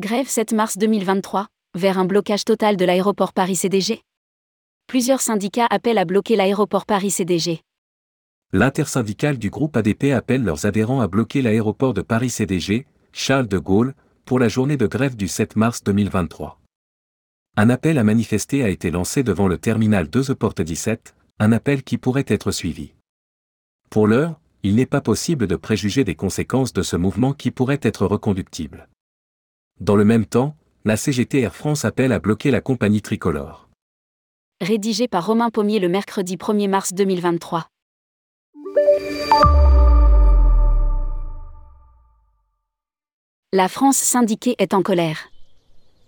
Grève 7 mars 2023, vers un blocage total de l'aéroport Paris-CDG. Plusieurs syndicats appellent à bloquer l'aéroport Paris-CDG. L'intersyndicale du groupe ADP appelle leurs adhérents à bloquer l'aéroport de Paris-CDG, Charles de Gaulle, pour la journée de grève du 7 mars 2023. Un appel à manifester a été lancé devant le terminal 2 Porte 17, un appel qui pourrait être suivi. Pour l'heure, il n'est pas possible de préjuger des conséquences de ce mouvement qui pourrait être reconductible. Dans le même temps, la CGT Air France appelle à bloquer la compagnie tricolore. Rédigé par Romain Pommier le mercredi 1er mars 2023. La France syndiquée est en colère.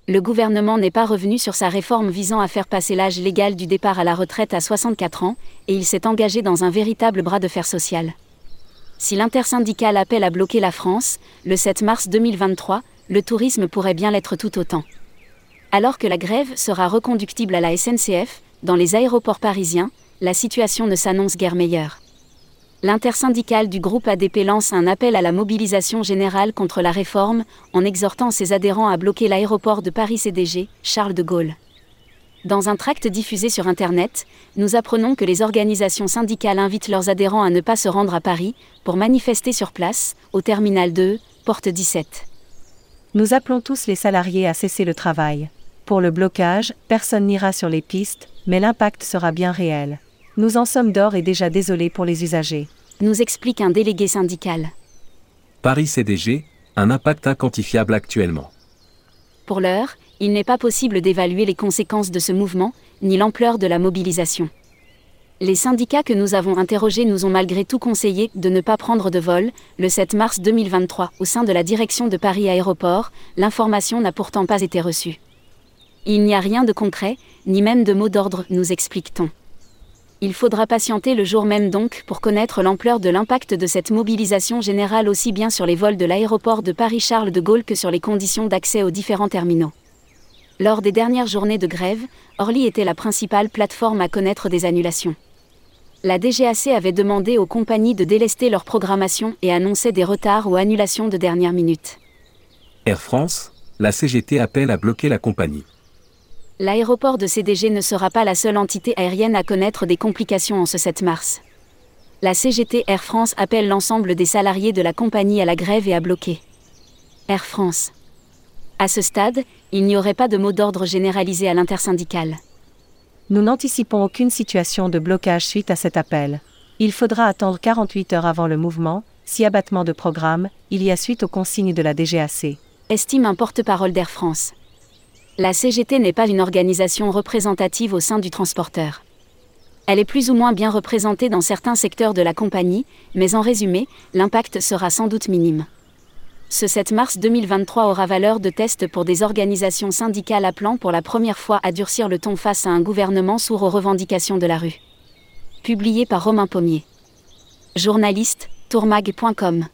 Le gouvernement n'est pas revenu sur sa réforme visant à faire passer l'âge légal du départ à la retraite à 64 ans, et il s'est engagé dans un véritable bras de fer social. Si l'intersyndicale appelle à bloquer la France, le 7 mars 2023, le tourisme pourrait bien l'être tout autant. Alors que la grève sera reconductible à la SNCF, dans les aéroports parisiens, la situation ne s'annonce guère meilleure. L'intersyndicale du groupe ADP lance un appel à la mobilisation générale contre la réforme, en exhortant ses adhérents à bloquer l'aéroport de Paris-CDG, Charles de Gaulle. Dans un tract diffusé sur Internet, nous apprenons que les organisations syndicales invitent leurs adhérents à ne pas se rendre à Paris pour manifester sur place, au terminal 2, porte 17. Nous appelons tous les salariés à cesser le travail. Pour le blocage, personne n'ira sur les pistes, mais l'impact sera bien réel. Nous en sommes d'or et déjà désolés pour les usagers. Nous explique un délégué syndical. Paris CDG, un impact inquantifiable actuellement. Pour l'heure, il n'est pas possible d'évaluer les conséquences de ce mouvement, ni l'ampleur de la mobilisation. Les syndicats que nous avons interrogés nous ont malgré tout conseillé de ne pas prendre de vol, le 7 mars 2023, au sein de la direction de Paris Aéroport, l'information n'a pourtant pas été reçue. Il n'y a rien de concret, ni même de mot d'ordre, nous explique-t-on. Il faudra patienter le jour même donc pour connaître l'ampleur de l'impact de cette mobilisation générale aussi bien sur les vols de l'aéroport de Paris-Charles de Gaulle que sur les conditions d'accès aux différents terminaux. Lors des dernières journées de grève, Orly était la principale plateforme à connaître des annulations. La DGAC avait demandé aux compagnies de délester leur programmation et annonçait des retards ou annulations de dernière minute. Air France, la CGT appelle à bloquer la compagnie. L'aéroport de CDG ne sera pas la seule entité aérienne à connaître des complications en ce 7 mars. La CGT Air France appelle l'ensemble des salariés de la compagnie à la grève et à bloquer. Air France. À ce stade, il n'y aurait pas de mot d'ordre généralisé à l'intersyndicale. Nous n'anticipons aucune situation de blocage suite à cet appel. Il faudra attendre 48 heures avant le mouvement, si abattement de programme, il y a suite aux consignes de la DGAC. Estime un porte-parole d'Air France. La CGT n'est pas une organisation représentative au sein du transporteur. Elle est plus ou moins bien représentée dans certains secteurs de la compagnie, mais en résumé, l'impact sera sans doute minime. Ce 7 mars 2023 aura valeur de test pour des organisations syndicales appelant pour la première fois à durcir le ton face à un gouvernement sourd aux revendications de la rue. Publié par Romain Pommier. Journaliste, tourmag.com.